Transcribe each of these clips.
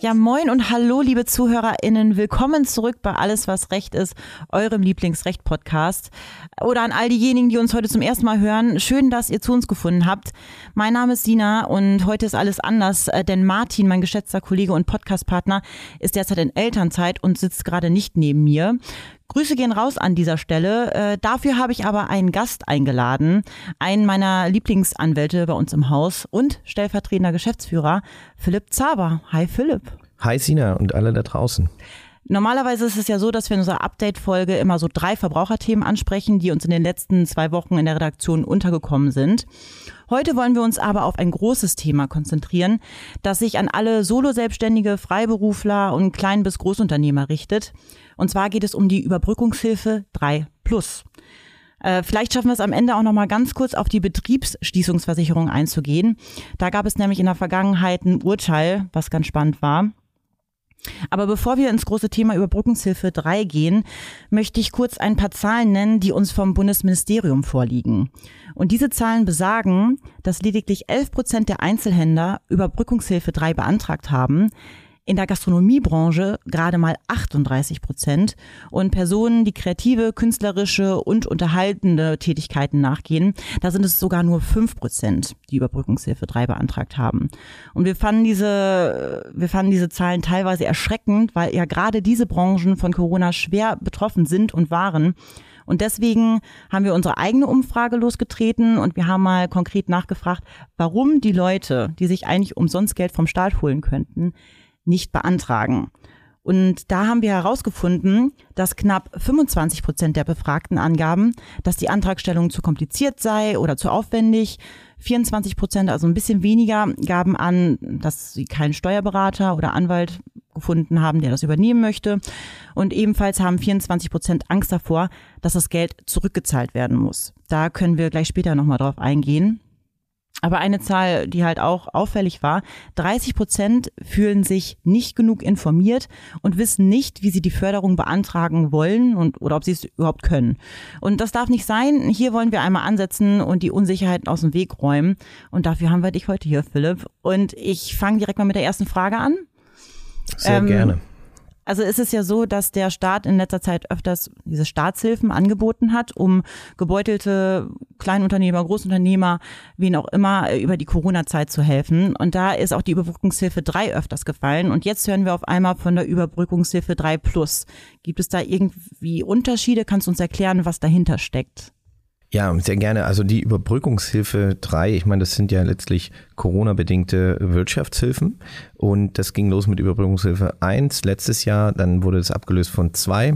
Ja, moin und hallo, liebe ZuhörerInnen. Willkommen zurück bei Alles, was Recht ist, eurem Lieblingsrecht-Podcast. Oder an all diejenigen, die uns heute zum ersten Mal hören. Schön, dass ihr zu uns gefunden habt. Mein Name ist Sina und heute ist alles anders, äh, denn Martin, mein geschätzter Kollege und Podcastpartner, ist derzeit in Elternzeit und sitzt gerade nicht neben mir. Grüße gehen raus an dieser Stelle. Äh, dafür habe ich aber einen Gast eingeladen, einen meiner Lieblingsanwälte bei uns im Haus und stellvertretender Geschäftsführer, Philipp Zaber. Hi Philipp. Hi Sina und alle da draußen. Normalerweise ist es ja so, dass wir in unserer Update-Folge immer so drei Verbraucherthemen ansprechen, die uns in den letzten zwei Wochen in der Redaktion untergekommen sind. Heute wollen wir uns aber auf ein großes Thema konzentrieren, das sich an alle Solo-Selbstständige, Freiberufler und Klein- bis Großunternehmer richtet. Und zwar geht es um die Überbrückungshilfe 3 Plus. Äh, vielleicht schaffen wir es am Ende auch noch mal ganz kurz auf die Betriebsschließungsversicherung einzugehen. Da gab es nämlich in der Vergangenheit ein Urteil, was ganz spannend war. Aber bevor wir ins große Thema Überbrückungshilfe 3 gehen, möchte ich kurz ein paar Zahlen nennen, die uns vom Bundesministerium vorliegen. Und diese Zahlen besagen, dass lediglich 11 Prozent der Einzelhändler Überbrückungshilfe 3 beantragt haben in der Gastronomiebranche gerade mal 38 Prozent und Personen, die kreative, künstlerische und unterhaltende Tätigkeiten nachgehen, da sind es sogar nur fünf Prozent, die Überbrückungshilfe 3 beantragt haben. Und wir fanden diese, wir fanden diese Zahlen teilweise erschreckend, weil ja gerade diese Branchen von Corona schwer betroffen sind und waren. Und deswegen haben wir unsere eigene Umfrage losgetreten und wir haben mal konkret nachgefragt, warum die Leute, die sich eigentlich umsonst Geld vom Staat holen könnten, nicht beantragen. Und da haben wir herausgefunden, dass knapp 25 Prozent der Befragten angaben, dass die Antragstellung zu kompliziert sei oder zu aufwendig. 24 Prozent, also ein bisschen weniger, gaben an, dass sie keinen Steuerberater oder Anwalt gefunden haben, der das übernehmen möchte. Und ebenfalls haben 24 Prozent Angst davor, dass das Geld zurückgezahlt werden muss. Da können wir gleich später nochmal drauf eingehen. Aber eine Zahl, die halt auch auffällig war, 30 Prozent fühlen sich nicht genug informiert und wissen nicht, wie sie die Förderung beantragen wollen und oder ob sie es überhaupt können. Und das darf nicht sein. Hier wollen wir einmal ansetzen und die Unsicherheiten aus dem Weg räumen. Und dafür haben wir dich heute hier, Philipp. Und ich fange direkt mal mit der ersten Frage an. Sehr ähm, gerne. Also ist es ja so, dass der Staat in letzter Zeit öfters diese Staatshilfen angeboten hat, um gebeutelte Kleinunternehmer, Großunternehmer, wen auch immer, über die Corona-Zeit zu helfen. Und da ist auch die Überbrückungshilfe 3 öfters gefallen. Und jetzt hören wir auf einmal von der Überbrückungshilfe 3 Plus. Gibt es da irgendwie Unterschiede? Kannst du uns erklären, was dahinter steckt? Ja, sehr gerne. Also die Überbrückungshilfe 3, ich meine, das sind ja letztlich Corona-bedingte Wirtschaftshilfen. Und das ging los mit Überbrückungshilfe 1 letztes Jahr, dann wurde es abgelöst von 2.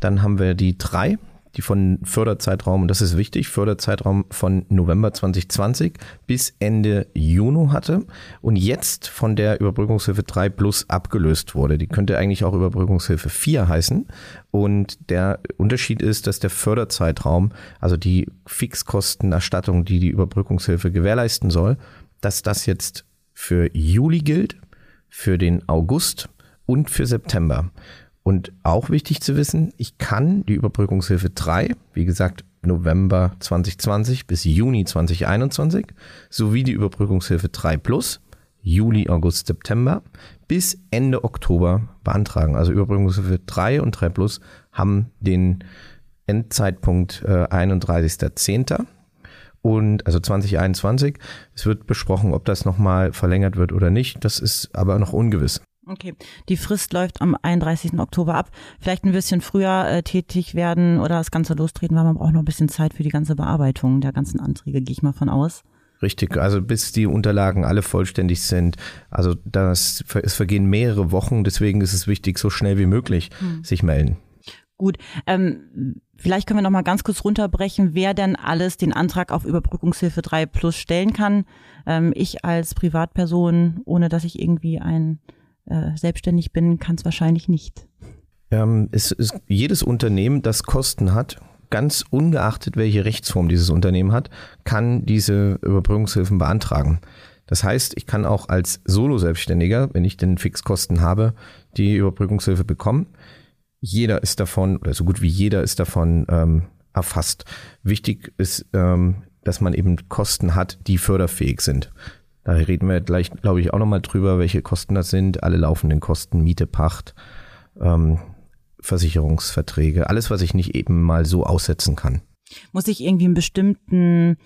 Dann haben wir die 3, die von Förderzeitraum, und das ist wichtig, Förderzeitraum von November 2020 bis Ende Juni hatte und jetzt von der Überbrückungshilfe 3 Plus abgelöst wurde. Die könnte eigentlich auch Überbrückungshilfe 4 heißen. Und der Unterschied ist, dass der Förderzeitraum, also die Fixkostenerstattung, die die Überbrückungshilfe gewährleisten soll, dass das jetzt für Juli gilt, für den August und für September. Und auch wichtig zu wissen, ich kann die Überbrückungshilfe 3, wie gesagt, November 2020 bis Juni 2021, sowie die Überbrückungshilfe 3 Plus, Juli, August, September, bis Ende Oktober beantragen. Also Überbrückungshilfe 3 und 3 Plus haben den Endzeitpunkt äh, 31.10. Und also 2021. Es wird besprochen, ob das nochmal verlängert wird oder nicht. Das ist aber noch ungewiss. Okay, die Frist läuft am 31. Oktober ab. Vielleicht ein bisschen früher äh, tätig werden oder das Ganze lostreten, weil man braucht noch ein bisschen Zeit für die ganze Bearbeitung der ganzen Anträge, gehe ich mal von aus. Richtig, also bis die Unterlagen alle vollständig sind. Also das, es vergehen mehrere Wochen, deswegen ist es wichtig, so schnell wie möglich hm. sich melden. Gut, ähm, vielleicht können wir noch mal ganz kurz runterbrechen, wer denn alles den Antrag auf Überbrückungshilfe 3 Plus stellen kann. Ähm, ich als Privatperson, ohne dass ich irgendwie ein äh, selbstständig bin, kann es wahrscheinlich nicht. Ähm, es ist jedes Unternehmen, das Kosten hat, ganz ungeachtet, welche Rechtsform dieses Unternehmen hat, kann diese Überbrückungshilfen beantragen. Das heißt, ich kann auch als Solo-Selbstständiger, wenn ich denn Fixkosten habe, die Überbrückungshilfe bekommen. Jeder ist davon, oder so gut wie jeder ist davon ähm, erfasst. Wichtig ist, ähm, dass man eben Kosten hat, die förderfähig sind. Da reden wir gleich, glaube ich, auch nochmal drüber, welche Kosten das sind. Alle laufenden Kosten, Miete, Pacht, ähm, Versicherungsverträge, alles, was ich nicht eben mal so aussetzen kann. Muss ich irgendwie einen bestimmten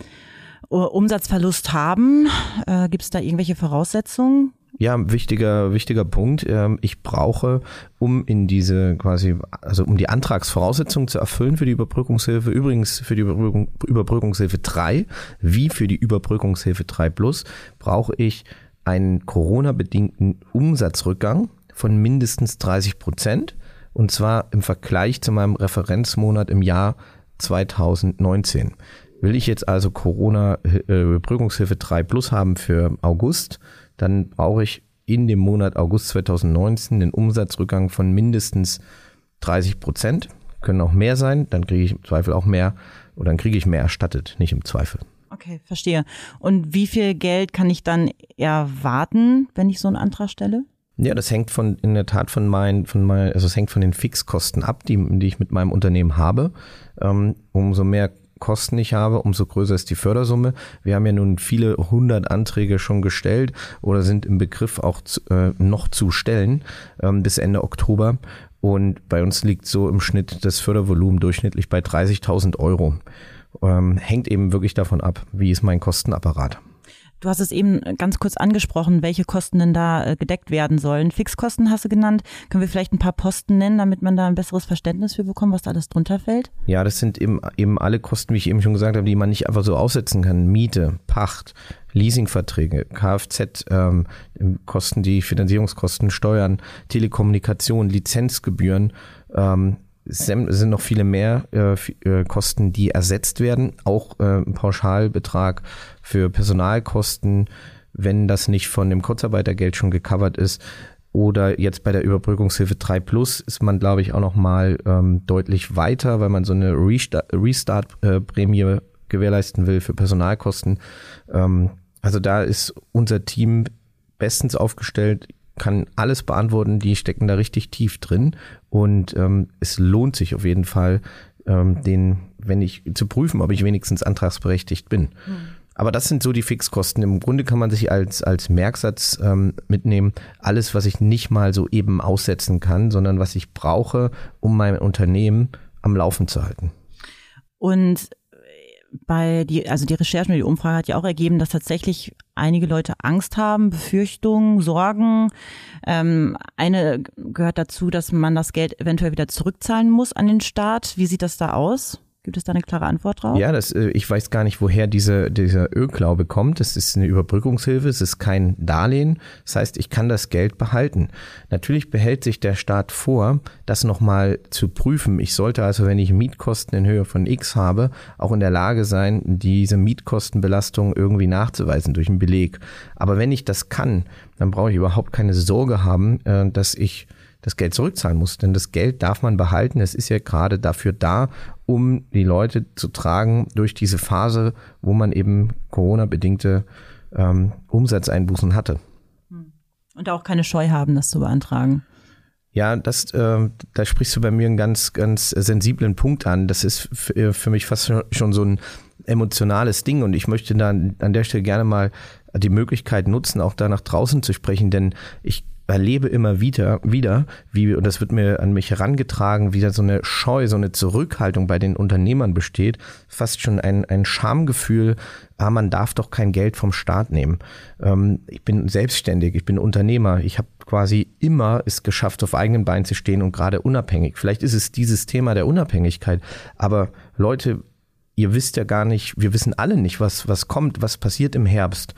äh, Umsatzverlust haben? Äh, Gibt es da irgendwelche Voraussetzungen? Ja, wichtiger, wichtiger Punkt. Ähm, ich brauche, um in diese quasi, also um die Antragsvoraussetzungen zu erfüllen für die Überbrückungshilfe, übrigens für die Überbrückung, Überbrückungshilfe 3, wie für die Überbrückungshilfe 3 Plus, brauche ich einen Corona-bedingten Umsatzrückgang von mindestens 30 Prozent. Und zwar im Vergleich zu meinem Referenzmonat im Jahr 2019. Will ich jetzt also Corona-Überbrückungshilfe 3 Plus haben für August, dann brauche ich in dem Monat August 2019 den Umsatzrückgang von mindestens 30 Prozent. Können auch mehr sein, dann kriege ich im Zweifel auch mehr oder dann kriege ich mehr erstattet, nicht im Zweifel. Okay, verstehe. Und wie viel Geld kann ich dann erwarten, wenn ich so einen Antrag stelle? Ja, das hängt von in der Tat von meinen, von meinen, also es hängt von den Fixkosten ab, die, die ich mit meinem Unternehmen habe. Ähm, umso mehr Kosten ich habe, umso größer ist die Fördersumme. Wir haben ja nun viele hundert Anträge schon gestellt oder sind im Begriff auch zu, äh, noch zu stellen ähm, bis Ende Oktober. Und bei uns liegt so im Schnitt das Fördervolumen durchschnittlich bei 30.000 Euro. Ähm, hängt eben wirklich davon ab, wie ist mein Kostenapparat. Du hast es eben ganz kurz angesprochen, welche Kosten denn da äh, gedeckt werden sollen. Fixkosten hast du genannt. Können wir vielleicht ein paar Posten nennen, damit man da ein besseres Verständnis für bekommt, was da alles drunter fällt? Ja, das sind eben, eben alle Kosten, wie ich eben schon gesagt habe, die man nicht einfach so aussetzen kann. Miete, Pacht, Leasingverträge, Kfz, ähm, Kosten, die Finanzierungskosten, Steuern, Telekommunikation, Lizenzgebühren, ähm, es sind noch viele mehr äh, äh, Kosten, die ersetzt werden. Auch äh, Pauschalbetrag für Personalkosten, wenn das nicht von dem Kurzarbeitergeld schon gecovert ist. Oder jetzt bei der Überbrückungshilfe 3 Plus ist man, glaube ich, auch noch mal ähm, deutlich weiter, weil man so eine Restart-Prämie äh, gewährleisten will für Personalkosten. Ähm, also da ist unser Team bestens aufgestellt kann alles beantworten, die stecken da richtig tief drin und ähm, es lohnt sich auf jeden Fall, ähm, den, wenn ich zu prüfen, ob ich wenigstens antragsberechtigt bin. Mhm. Aber das sind so die Fixkosten. Im Grunde kann man sich als, als Merksatz ähm, mitnehmen, alles, was ich nicht mal so eben aussetzen kann, sondern was ich brauche, um mein Unternehmen am Laufen zu halten. Und bei die, also die Recherche und die Umfrage hat ja auch ergeben, dass tatsächlich einige Leute Angst haben, Befürchtungen, Sorgen. Ähm, eine gehört dazu, dass man das Geld eventuell wieder zurückzahlen muss an den Staat. Wie sieht das da aus? Gibt es da eine klare Antwort drauf? Ja, das, äh, ich weiß gar nicht, woher diese, dieser Ölglaube kommt. Es ist eine Überbrückungshilfe, es ist kein Darlehen. Das heißt, ich kann das Geld behalten. Natürlich behält sich der Staat vor, das nochmal zu prüfen. Ich sollte also, wenn ich Mietkosten in Höhe von X habe, auch in der Lage sein, diese Mietkostenbelastung irgendwie nachzuweisen durch einen Beleg. Aber wenn ich das kann, dann brauche ich überhaupt keine Sorge haben, äh, dass ich das Geld zurückzahlen muss. Denn das Geld darf man behalten. Es ist ja gerade dafür da, um die Leute zu tragen durch diese Phase, wo man eben Corona-bedingte ähm, Umsatzeinbußen hatte. Hm. Und auch keine Scheu haben, das zu beantragen. Ja, das, äh, da sprichst du bei mir einen ganz, ganz sensiblen Punkt an. Das ist für mich fast schon so ein emotionales Ding und ich möchte dann an der Stelle gerne mal die Möglichkeit nutzen, auch da nach draußen zu sprechen, denn ich erlebe immer wieder, wieder, wie, und das wird mir an mich herangetragen, wie da so eine Scheu, so eine Zurückhaltung bei den Unternehmern besteht, fast schon ein, ein Schamgefühl, ah, man darf doch kein Geld vom Staat nehmen. Ähm, ich bin selbstständig, ich bin Unternehmer, ich habe quasi immer es geschafft, auf eigenen Beinen zu stehen und gerade unabhängig. Vielleicht ist es dieses Thema der Unabhängigkeit, aber Leute, ihr wisst ja gar nicht, wir wissen alle nicht, was, was kommt, was passiert im Herbst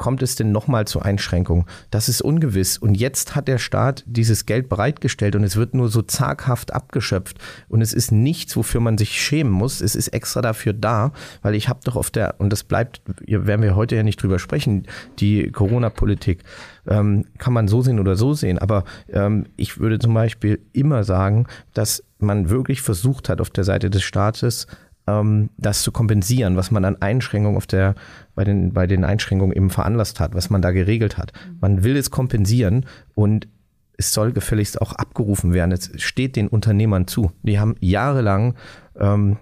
kommt es denn nochmal zu Einschränkungen? Das ist ungewiss. Und jetzt hat der Staat dieses Geld bereitgestellt und es wird nur so zaghaft abgeschöpft. Und es ist nichts, wofür man sich schämen muss. Es ist extra dafür da, weil ich habe doch auf der, und das bleibt, werden wir heute ja nicht drüber sprechen, die Corona-Politik ähm, kann man so sehen oder so sehen. Aber ähm, ich würde zum Beispiel immer sagen, dass man wirklich versucht hat, auf der Seite des Staates ähm, das zu kompensieren, was man an Einschränkungen auf der, bei den, bei den Einschränkungen eben veranlasst hat, was man da geregelt hat. Man will es kompensieren und es soll gefälligst auch abgerufen werden. Es steht den Unternehmern zu. Die haben jahrelang ähm,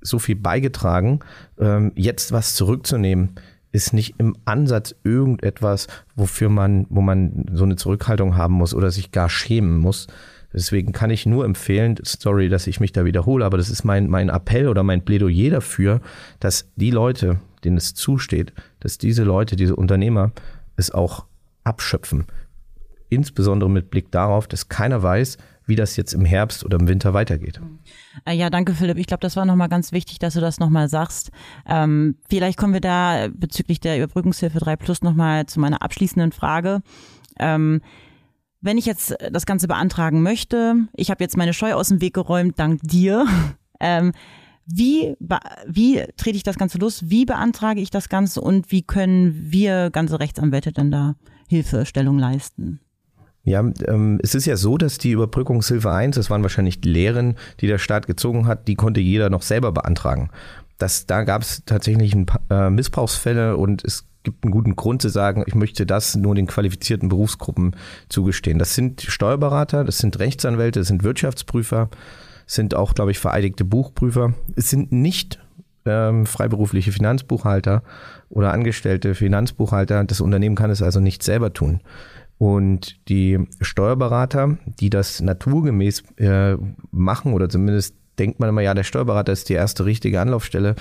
so viel beigetragen, ähm, jetzt was zurückzunehmen, ist nicht im Ansatz irgendetwas, wofür man, wo man so eine Zurückhaltung haben muss oder sich gar schämen muss. Deswegen kann ich nur empfehlen, sorry, dass ich mich da wiederhole, aber das ist mein, mein Appell oder mein Plädoyer dafür, dass die Leute, denen es zusteht, dass diese Leute, diese Unternehmer es auch abschöpfen. Insbesondere mit Blick darauf, dass keiner weiß, wie das jetzt im Herbst oder im Winter weitergeht. Äh, ja, danke Philipp. Ich glaube, das war nochmal ganz wichtig, dass du das nochmal sagst. Ähm, vielleicht kommen wir da bezüglich der Überbrückungshilfe 3 Plus nochmal zu meiner abschließenden Frage. Ähm, wenn ich jetzt das Ganze beantragen möchte, ich habe jetzt meine Scheu aus dem Weg geräumt, dank dir. Ähm, wie, wie trete ich das Ganze los? Wie beantrage ich das Ganze und wie können wir ganze Rechtsanwälte denn da Hilfestellung leisten? Ja, ähm, es ist ja so, dass die Überbrückungshilfe 1, das waren wahrscheinlich die Lehren, die der Staat gezogen hat, die konnte jeder noch selber beantragen. Das, da gab es tatsächlich ein paar, äh, Missbrauchsfälle und es gibt einen guten Grund zu sagen, ich möchte das nur den qualifizierten Berufsgruppen zugestehen. Das sind Steuerberater, das sind Rechtsanwälte, das sind Wirtschaftsprüfer, sind auch, glaube ich, vereidigte Buchprüfer. Es sind nicht ähm, freiberufliche Finanzbuchhalter oder angestellte Finanzbuchhalter. Das Unternehmen kann es also nicht selber tun. Und die Steuerberater, die das naturgemäß äh, machen, oder zumindest denkt man immer, ja, der Steuerberater ist die erste richtige Anlaufstelle,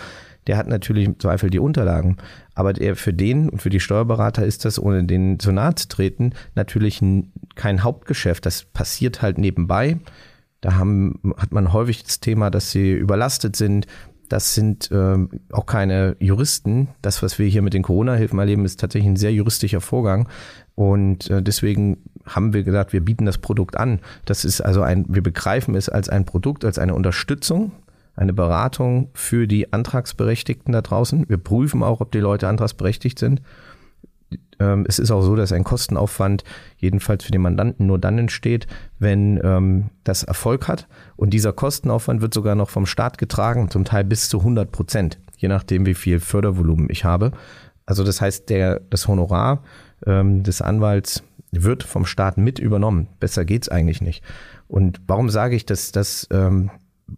der hat natürlich im Zweifel die Unterlagen. Aber der, für den und für die Steuerberater ist das, ohne den zu nahe zu treten, natürlich ein, kein Hauptgeschäft. Das passiert halt nebenbei. Da haben, hat man häufig das Thema, dass sie überlastet sind, das sind äh, auch keine Juristen. Das, was wir hier mit den Corona-Hilfen erleben, ist tatsächlich ein sehr juristischer Vorgang. Und äh, deswegen haben wir gesagt, wir bieten das Produkt an. Das ist also ein, wir begreifen es als ein Produkt, als eine Unterstützung, eine Beratung für die Antragsberechtigten da draußen. Wir prüfen auch, ob die Leute antragsberechtigt sind. Ähm, es ist auch so, dass ein Kostenaufwand jedenfalls für den Mandanten nur dann entsteht, wenn ähm, das Erfolg hat. Und dieser Kostenaufwand wird sogar noch vom Staat getragen, zum Teil bis zu 100 Prozent, je nachdem, wie viel Fördervolumen ich habe. Also das heißt, der, das Honorar ähm, des Anwalts wird vom Staat mit übernommen. Besser geht's eigentlich nicht. Und warum sage ich, dass das ähm,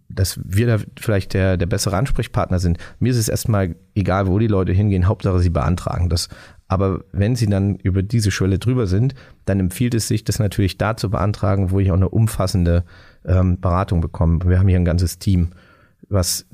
dass wir da vielleicht der, der bessere Ansprechpartner sind. Mir ist es erstmal egal, wo die Leute hingehen, Hauptsache sie beantragen das. Aber wenn sie dann über diese Schwelle drüber sind, dann empfiehlt es sich, das natürlich da zu beantragen, wo ich auch eine umfassende ähm, Beratung bekomme. Wir haben hier ein ganzes Team, was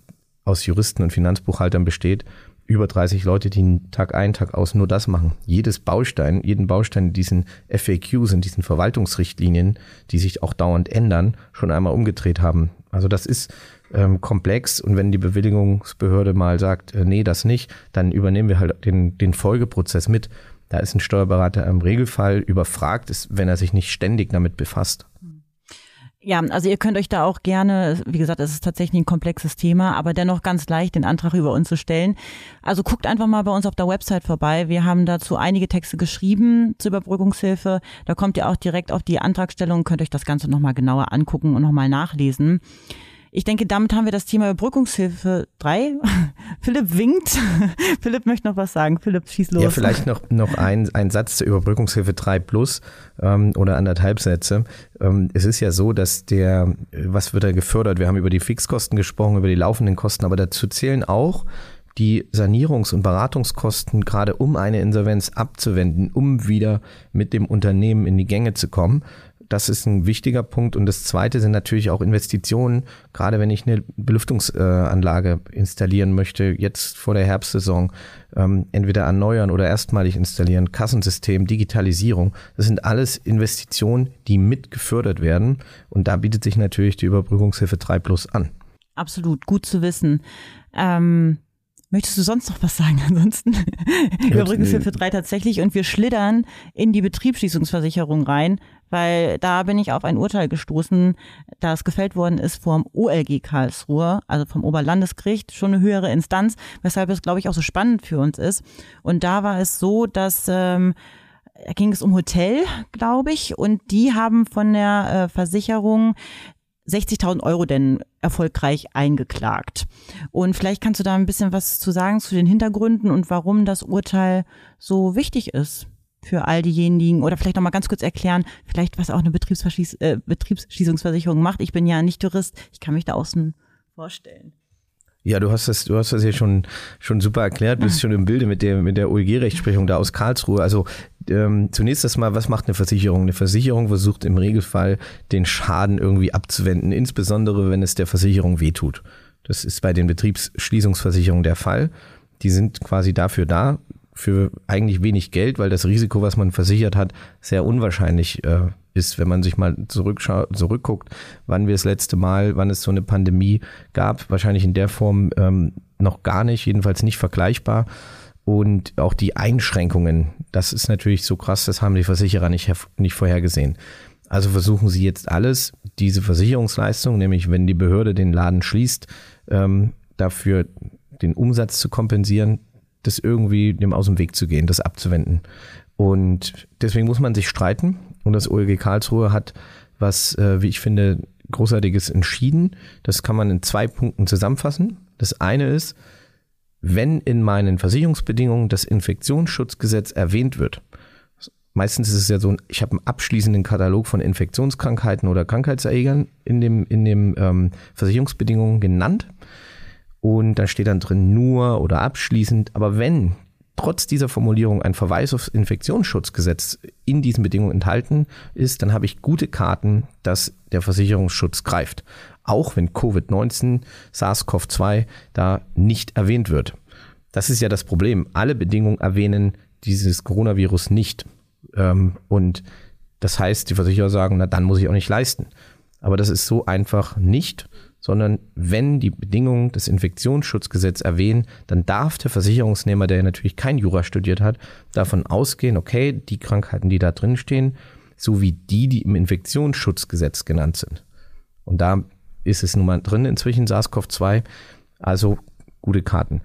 aus Juristen und Finanzbuchhaltern besteht. Über 30 Leute, die Tag ein, Tag aus nur das machen. Jedes Baustein, jeden Baustein in diesen FAQs, in diesen Verwaltungsrichtlinien, die sich auch dauernd ändern, schon einmal umgedreht haben. Also das ist ähm, komplex und wenn die Bewilligungsbehörde mal sagt, äh, nee, das nicht, dann übernehmen wir halt den, den Folgeprozess mit. Da ist ein Steuerberater im Regelfall überfragt, ist, wenn er sich nicht ständig damit befasst. Ja, also ihr könnt euch da auch gerne, wie gesagt, es ist tatsächlich ein komplexes Thema, aber dennoch ganz leicht den Antrag über uns zu stellen. Also guckt einfach mal bei uns auf der Website vorbei. Wir haben dazu einige Texte geschrieben zur Überbrückungshilfe. Da kommt ihr auch direkt auf die Antragstellung, könnt euch das Ganze nochmal genauer angucken und nochmal nachlesen. Ich denke, damit haben wir das Thema Überbrückungshilfe 3. Philipp winkt. Philipp möchte noch was sagen. Philipp, schieß los. Ja, vielleicht noch, noch ein, ein Satz zur Überbrückungshilfe 3 plus ähm, oder anderthalb Sätze. Ähm, es ist ja so, dass der, was wird da gefördert? Wir haben über die Fixkosten gesprochen, über die laufenden Kosten, aber dazu zählen auch die Sanierungs- und Beratungskosten gerade um eine Insolvenz abzuwenden, um wieder mit dem Unternehmen in die Gänge zu kommen. Das ist ein wichtiger Punkt. Und das zweite sind natürlich auch Investitionen. Gerade wenn ich eine Belüftungsanlage installieren möchte, jetzt vor der Herbstsaison, ähm, entweder erneuern oder erstmalig installieren, Kassensystem, Digitalisierung. Das sind alles Investitionen, die mit gefördert werden. Und da bietet sich natürlich die Überbrückungshilfe 3 Plus an. Absolut, gut zu wissen. Ähm Möchtest du sonst noch was sagen? Ansonsten Überbrückungshilfe 3 tatsächlich und wir schlittern in die Betriebsschließungsversicherung rein, weil da bin ich auf ein Urteil gestoßen, das gefällt worden ist vom OLG Karlsruhe, also vom Oberlandesgericht, schon eine höhere Instanz, weshalb es, glaube ich, auch so spannend für uns ist. Und da war es so, dass ähm, da ging es um Hotel, glaube ich, und die haben von der äh, Versicherung 60.000 Euro denn erfolgreich eingeklagt. Und vielleicht kannst du da ein bisschen was zu sagen zu den Hintergründen und warum das Urteil so wichtig ist für all diejenigen oder vielleicht noch mal ganz kurz erklären, vielleicht was auch eine Betriebsverschließ äh, Betriebsschließungsversicherung macht. Ich bin ja nicht Jurist, ich kann mich da außen vorstellen. Ja, du hast das, du hast das ja schon, schon super erklärt. Du bist schon im Bilde mit der, mit der OEG-Rechtsprechung da aus Karlsruhe. Also ähm, zunächst erstmal, was macht eine Versicherung? Eine Versicherung versucht im Regelfall den Schaden irgendwie abzuwenden, insbesondere wenn es der Versicherung wehtut. Das ist bei den Betriebsschließungsversicherungen der Fall. Die sind quasi dafür da, für eigentlich wenig Geld, weil das Risiko, was man versichert hat, sehr unwahrscheinlich äh, ist, wenn man sich mal zurückguckt, wann wir das letzte Mal, wann es so eine Pandemie gab, wahrscheinlich in der Form ähm, noch gar nicht, jedenfalls nicht vergleichbar. Und auch die Einschränkungen, das ist natürlich so krass, das haben die Versicherer nicht, nicht vorhergesehen. Also versuchen sie jetzt alles, diese Versicherungsleistung, nämlich wenn die Behörde den Laden schließt, ähm, dafür den Umsatz zu kompensieren, das irgendwie dem aus dem Weg zu gehen, das abzuwenden. Und deswegen muss man sich streiten. Und das OLG Karlsruhe hat was, äh, wie ich finde, Großartiges entschieden. Das kann man in zwei Punkten zusammenfassen. Das eine ist, wenn in meinen Versicherungsbedingungen das Infektionsschutzgesetz erwähnt wird, meistens ist es ja so, ich habe einen abschließenden Katalog von Infektionskrankheiten oder Krankheitserregern in dem, in dem ähm, Versicherungsbedingungen genannt und da steht dann drin nur oder abschließend. Aber wenn trotz dieser Formulierung ein Verweis aufs Infektionsschutzgesetz in diesen Bedingungen enthalten ist, dann habe ich gute Karten, dass der Versicherungsschutz greift. Auch wenn Covid-19, SARS-CoV-2 da nicht erwähnt wird. Das ist ja das Problem. Alle Bedingungen erwähnen dieses Coronavirus nicht. Ähm, und das heißt, die Versicherer sagen, na dann muss ich auch nicht leisten. Aber das ist so einfach nicht sondern wenn die Bedingungen des Infektionsschutzgesetzes erwähnen, dann darf der Versicherungsnehmer, der natürlich kein Jura studiert hat, davon ausgehen, okay, die Krankheiten, die da drin stehen, sowie die, die im Infektionsschutzgesetz genannt sind. Und da ist es nun mal drin inzwischen SARS-CoV-2, also gute Karten.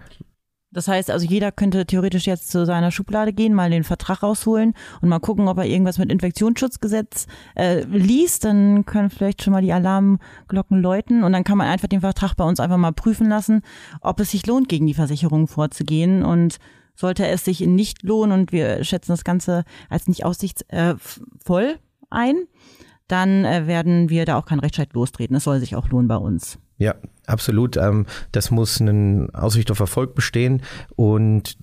Das heißt also, jeder könnte theoretisch jetzt zu seiner Schublade gehen, mal den Vertrag rausholen und mal gucken, ob er irgendwas mit Infektionsschutzgesetz äh, liest. Dann können vielleicht schon mal die Alarmglocken läuten und dann kann man einfach den Vertrag bei uns einfach mal prüfen lassen, ob es sich lohnt, gegen die Versicherung vorzugehen. Und sollte es sich nicht lohnen und wir schätzen das Ganze als nicht aussichtsvoll äh, ein, dann äh, werden wir da auch keinen Rechtsstreit lostreten. Es soll sich auch lohnen bei uns. Ja, absolut. Ähm, das muss eine Aussicht auf Erfolg bestehen und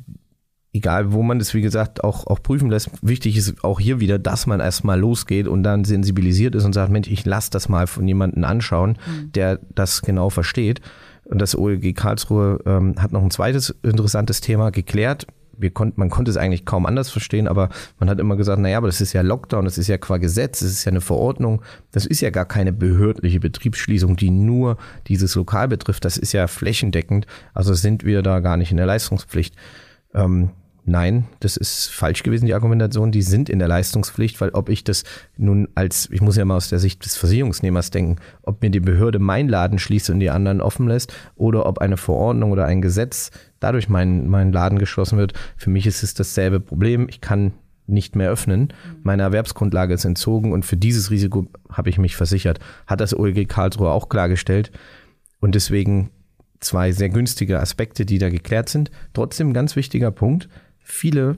egal wo man das, wie gesagt, auch, auch prüfen lässt, wichtig ist auch hier wieder, dass man erstmal losgeht und dann sensibilisiert ist und sagt, Mensch, ich lasse das mal von jemandem anschauen, mhm. der das genau versteht. Und das OLG Karlsruhe ähm, hat noch ein zweites interessantes Thema geklärt wir konnten, man konnte es eigentlich kaum anders verstehen, aber man hat immer gesagt, naja, aber das ist ja Lockdown, das ist ja qua Gesetz, das ist ja eine Verordnung, das ist ja gar keine behördliche Betriebsschließung, die nur dieses Lokal betrifft, das ist ja flächendeckend, also sind wir da gar nicht in der Leistungspflicht. Ähm, Nein, das ist falsch gewesen, die Argumentation. Die sind in der Leistungspflicht, weil ob ich das nun als, ich muss ja mal aus der Sicht des Versicherungsnehmers denken, ob mir die Behörde mein Laden schließt und die anderen offen lässt oder ob eine Verordnung oder ein Gesetz dadurch mein, mein Laden geschlossen wird. Für mich ist es dasselbe Problem. Ich kann nicht mehr öffnen. Meine Erwerbsgrundlage ist entzogen und für dieses Risiko habe ich mich versichert. Hat das OEG Karlsruhe auch klargestellt. Und deswegen zwei sehr günstige Aspekte, die da geklärt sind. Trotzdem ganz wichtiger Punkt viele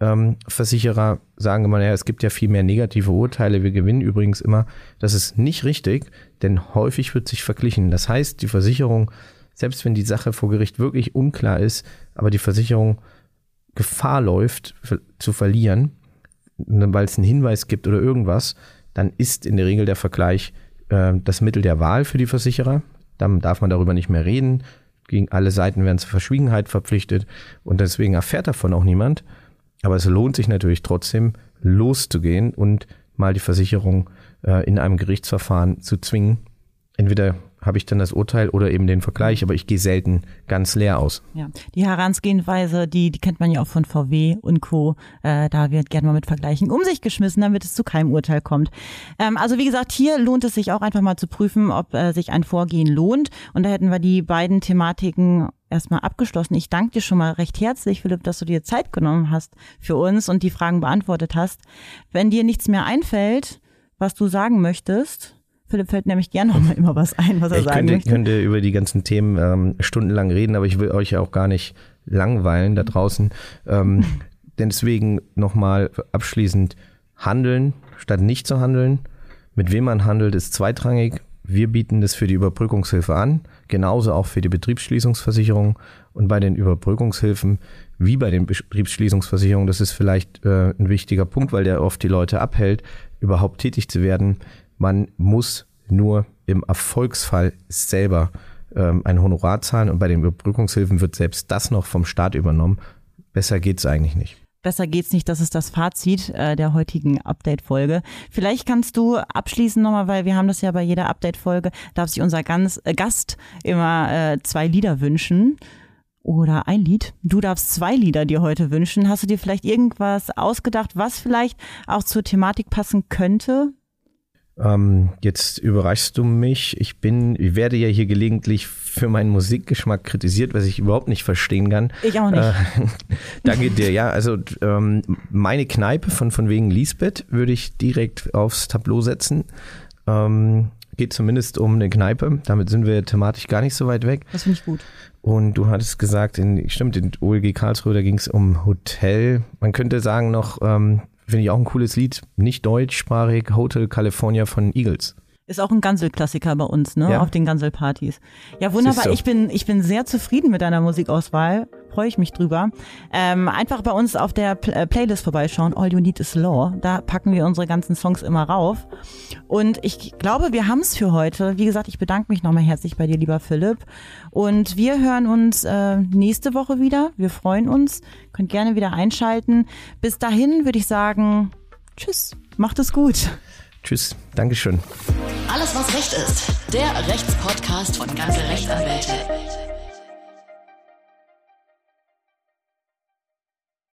ähm, Versicherer sagen immer, ja, es gibt ja viel mehr negative Urteile, wir gewinnen übrigens immer. Das ist nicht richtig, denn häufig wird sich verglichen. Das heißt, die Versicherung, selbst wenn die Sache vor Gericht wirklich unklar ist, aber die Versicherung Gefahr läuft zu verlieren, weil es einen Hinweis gibt oder irgendwas, dann ist in der Regel der Vergleich äh, das Mittel der Wahl für die Versicherer. Dann darf man darüber nicht mehr reden gegen alle Seiten werden zur Verschwiegenheit verpflichtet und deswegen erfährt davon auch niemand. Aber es lohnt sich natürlich trotzdem, loszugehen und mal die Versicherung äh, in einem Gerichtsverfahren zu zwingen. Entweder habe ich dann das Urteil oder eben den Vergleich, aber ich gehe selten ganz leer aus. Ja, die Herangehensweise, die, die kennt man ja auch von VW und Co. Äh, da wird gerne mal mit Vergleichen um sich geschmissen, damit es zu keinem Urteil kommt. Ähm, also wie gesagt, hier lohnt es sich auch einfach mal zu prüfen, ob äh, sich ein Vorgehen lohnt. Und da hätten wir die beiden Thematiken erstmal abgeschlossen. Ich danke dir schon mal recht herzlich, Philipp, dass du dir Zeit genommen hast für uns und die Fragen beantwortet hast. Wenn dir nichts mehr einfällt, was du sagen möchtest, Philipp fällt nämlich gerne noch mal immer was ein, was er ich sagen könnte, möchte. könnte über die ganzen Themen ähm, stundenlang reden, aber ich will euch ja auch gar nicht langweilen da draußen. Ähm, deswegen nochmal abschließend handeln statt nicht zu handeln. Mit wem man handelt, ist zweitrangig. Wir bieten das für die Überbrückungshilfe an, genauso auch für die Betriebsschließungsversicherung. Und bei den Überbrückungshilfen, wie bei den Betriebsschließungsversicherungen, das ist vielleicht äh, ein wichtiger Punkt, weil der oft die Leute abhält, überhaupt tätig zu werden. Man muss nur im Erfolgsfall selber ähm, ein Honorar zahlen und bei den Überbrückungshilfen wird selbst das noch vom Staat übernommen. Besser geht's eigentlich nicht. Besser geht's nicht, das ist das Fazit äh, der heutigen Update-Folge. Vielleicht kannst du abschließen nochmal, weil wir haben das ja bei jeder Update-Folge, darf sich unser ganz, äh, Gast immer äh, zwei Lieder wünschen oder ein Lied. Du darfst zwei Lieder dir heute wünschen. Hast du dir vielleicht irgendwas ausgedacht, was vielleicht auch zur Thematik passen könnte? Ähm, jetzt überraschst du mich. Ich bin, ich werde ja hier gelegentlich für meinen Musikgeschmack kritisiert, was ich überhaupt nicht verstehen kann. Ich auch nicht. Äh, danke dir. Ja, also ähm, meine Kneipe von von wegen Lisbeth würde ich direkt aufs Tableau setzen. Ähm, geht zumindest um eine Kneipe. Damit sind wir thematisch gar nicht so weit weg. Das finde ich gut. Und du hattest gesagt, in, stimmt, in OLG Karlsruhe, da ging es um Hotel. Man könnte sagen noch, ähm, Finde ich auch ein cooles Lied. Nicht deutschsprachig, Hotel California von Eagles. Ist auch ein Gansel-Klassiker bei uns, ne? Ja. Auf den Gansel-Partys. Ja, wunderbar. Ich bin, ich bin sehr zufrieden mit deiner Musikauswahl. Freue ich mich drüber. Ähm, einfach bei uns auf der Pl äh, Playlist vorbeischauen. All You Need Is Law. Da packen wir unsere ganzen Songs immer rauf. Und ich glaube, wir haben es für heute. Wie gesagt, ich bedanke mich nochmal herzlich bei dir, lieber Philipp. Und wir hören uns äh, nächste Woche wieder. Wir freuen uns. Könnt gerne wieder einschalten. Bis dahin würde ich sagen, tschüss. Macht es gut. Tschüss. Dankeschön. Alles, was Recht ist. Der Rechtspodcast von ganze Rechtsanwälte.